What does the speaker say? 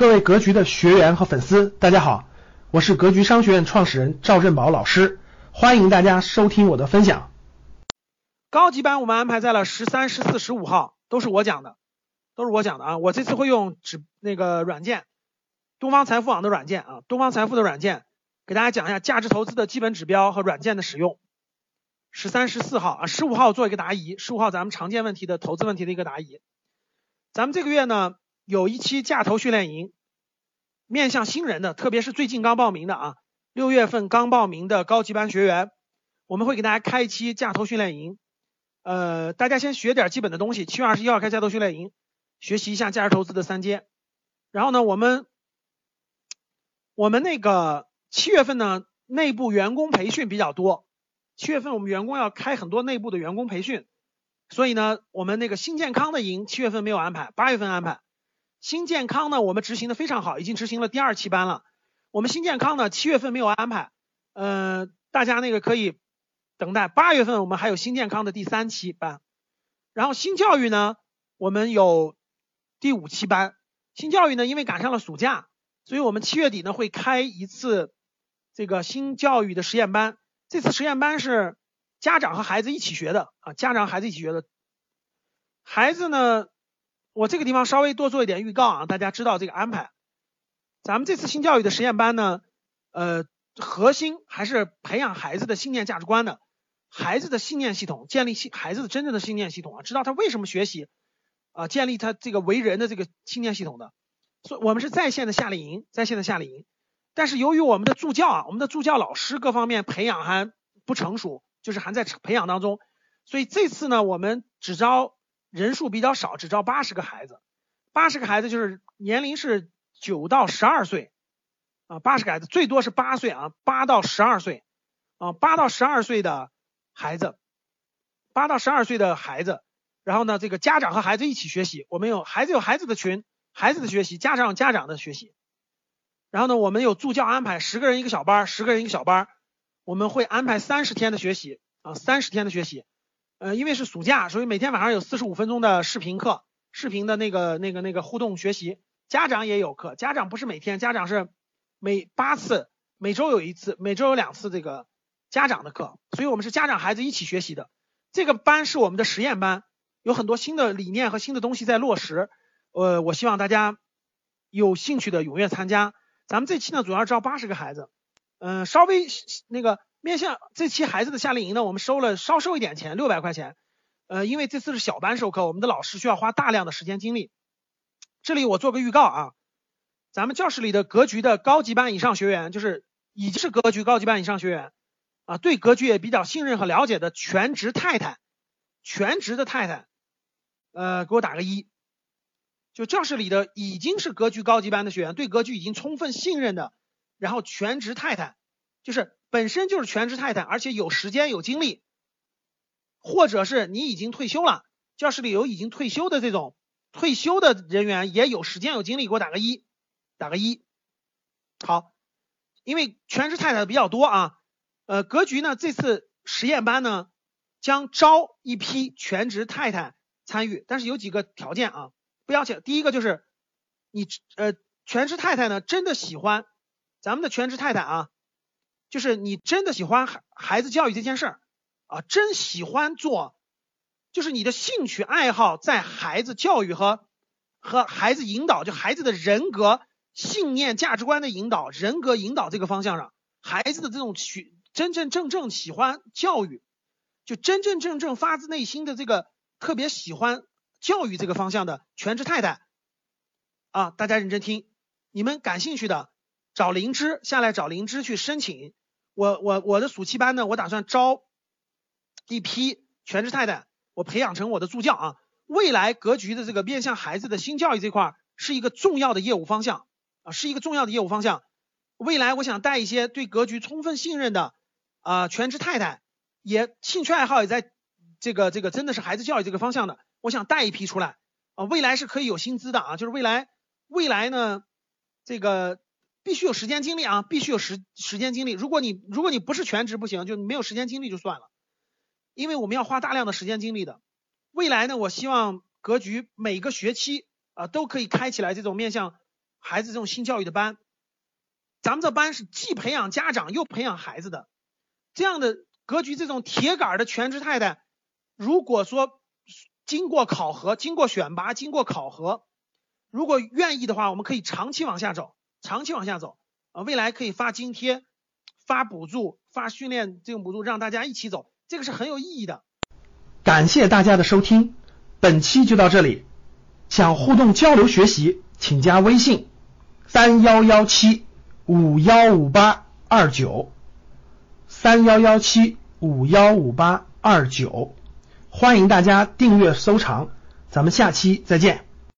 各位格局的学员和粉丝，大家好，我是格局商学院创始人赵振宝老师，欢迎大家收听我的分享。高级班我们安排在了十三、十四、十五号，都是我讲的，都是我讲的啊。我这次会用指那个软件，东方财富网的软件啊，东方财富的软件，给大家讲一下价值投资的基本指标和软件的使用。十三、十四号啊，十五号做一个答疑，十五号咱们常见问题的投资问题的一个答疑。咱们这个月呢。有一期价投训练营，面向新人的，特别是最近刚报名的啊，六月份刚报名的高级班学员，我们会给大家开一期价投训练营。呃，大家先学点基本的东西，七月二十一号开价投训练营，学习一下价值投资的三阶。然后呢，我们我们那个七月份呢，内部员工培训比较多，七月份我们员工要开很多内部的员工培训，所以呢，我们那个新健康的营七月份没有安排，八月份安排。新健康呢，我们执行的非常好，已经执行了第二期班了。我们新健康呢，七月份没有安排，嗯，大家那个可以等待。八月份我们还有新健康的第三期班，然后新教育呢，我们有第五期班。新教育呢，因为赶上了暑假，所以我们七月底呢会开一次这个新教育的实验班。这次实验班是家长和孩子一起学的啊，家长孩子一起学的，孩子呢。我这个地方稍微多做一点预告啊，大家知道这个安排。咱们这次新教育的实验班呢，呃，核心还是培养孩子的信念价值观的，孩子的信念系统，建立信孩子的真正的信念系统啊，知道他为什么学习啊，建立他这个为人的这个信念系统的。所以我们是在线的夏令营，在线的夏令营。但是由于我们的助教啊，我们的助教老师各方面培养还不成熟，就是还在培养当中，所以这次呢，我们只招。人数比较少，只招八十个孩子，八十个孩子就是年龄是九到十二岁啊，八十个孩子最多是八岁啊，八到十二岁啊，八到十二岁的孩子，八到十二岁的孩子，然后呢，这个家长和孩子一起学习，我们有孩子有孩子的群，孩子的学习，家长有家长的学习，然后呢，我们有助教安排十个人一个小班，十个人一个小班，我们会安排三十天的学习啊，三十天的学习。呃，因为是暑假，所以每天晚上有四十五分钟的视频课，视频的那个、那个、那个互动学习。家长也有课，家长不是每天，家长是每八次，每周有一次，每周有两次这个家长的课。所以我们是家长孩子一起学习的。这个班是我们的实验班，有很多新的理念和新的东西在落实。呃，我希望大家有兴趣的踊跃参加。咱们这期呢，主要招八十个孩子，嗯，稍微那个。面向这期孩子的夏令营呢，我们收了稍收一点钱，六百块钱。呃，因为这次是小班授课，我们的老师需要花大量的时间精力。这里我做个预告啊，咱们教室里的格局的高级班以上学员，就是已经是格局高级班以上学员啊，对格局也比较信任和了解的全职太太，全职的太太，呃，给我打个一。就教室里的已经是格局高级班的学员，对格局已经充分信任的，然后全职太太，就是。本身就是全职太太，而且有时间有精力，或者是你已经退休了，教室里有已经退休的这种退休的人员，也有时间有精力，给我打个一，打个一。好，因为全职太太比较多啊，呃，格局呢这次实验班呢将招一批全职太太参与，但是有几个条件啊，不要紧。第一个就是你呃全职太太呢真的喜欢咱们的全职太太啊。就是你真的喜欢孩孩子教育这件事儿啊，真喜欢做，就是你的兴趣爱好在孩子教育和和孩子引导，就孩子的人格、信念、价值观的引导，人格引导这个方向上，孩子的这种去真真正正喜欢教育，就真真正正发自内心的这个特别喜欢教育这个方向的全职太太啊，大家认真听，你们感兴趣的找灵芝下来找灵芝去申请。我我我的暑期班呢，我打算招一批全职太太，我培养成我的助教啊。未来格局的这个面向孩子的新教育这块是一个重要的业务方向啊，是一个重要的业务方向。未来我想带一些对格局充分信任的啊全职太太，也兴趣爱好也在这个这个真的是孩子教育这个方向的，我想带一批出来啊。未来是可以有薪资的啊，就是未来未来呢这个。必须有时间精力啊，必须有时时间精力。如果你如果你不是全职不行，就没有时间精力就算了，因为我们要花大量的时间精力的。未来呢，我希望格局每个学期啊都可以开起来这种面向孩子这种新教育的班。咱们这班是既培养家长又培养孩子的，这样的格局，这种铁杆的全职太太，如果说经过考核、经过选拔、经过考核，如果愿意的话，我们可以长期往下走，长期往下走啊，未来可以发津贴、发补助、发训练这种补助，让大家一起走，这个是很有意义的。感谢大家的收听，本期就到这里。想互动交流学习，请加微信三幺幺七。五幺五八二九三幺幺七五幺五八二九，欢迎大家订阅收藏，咱们下期再见。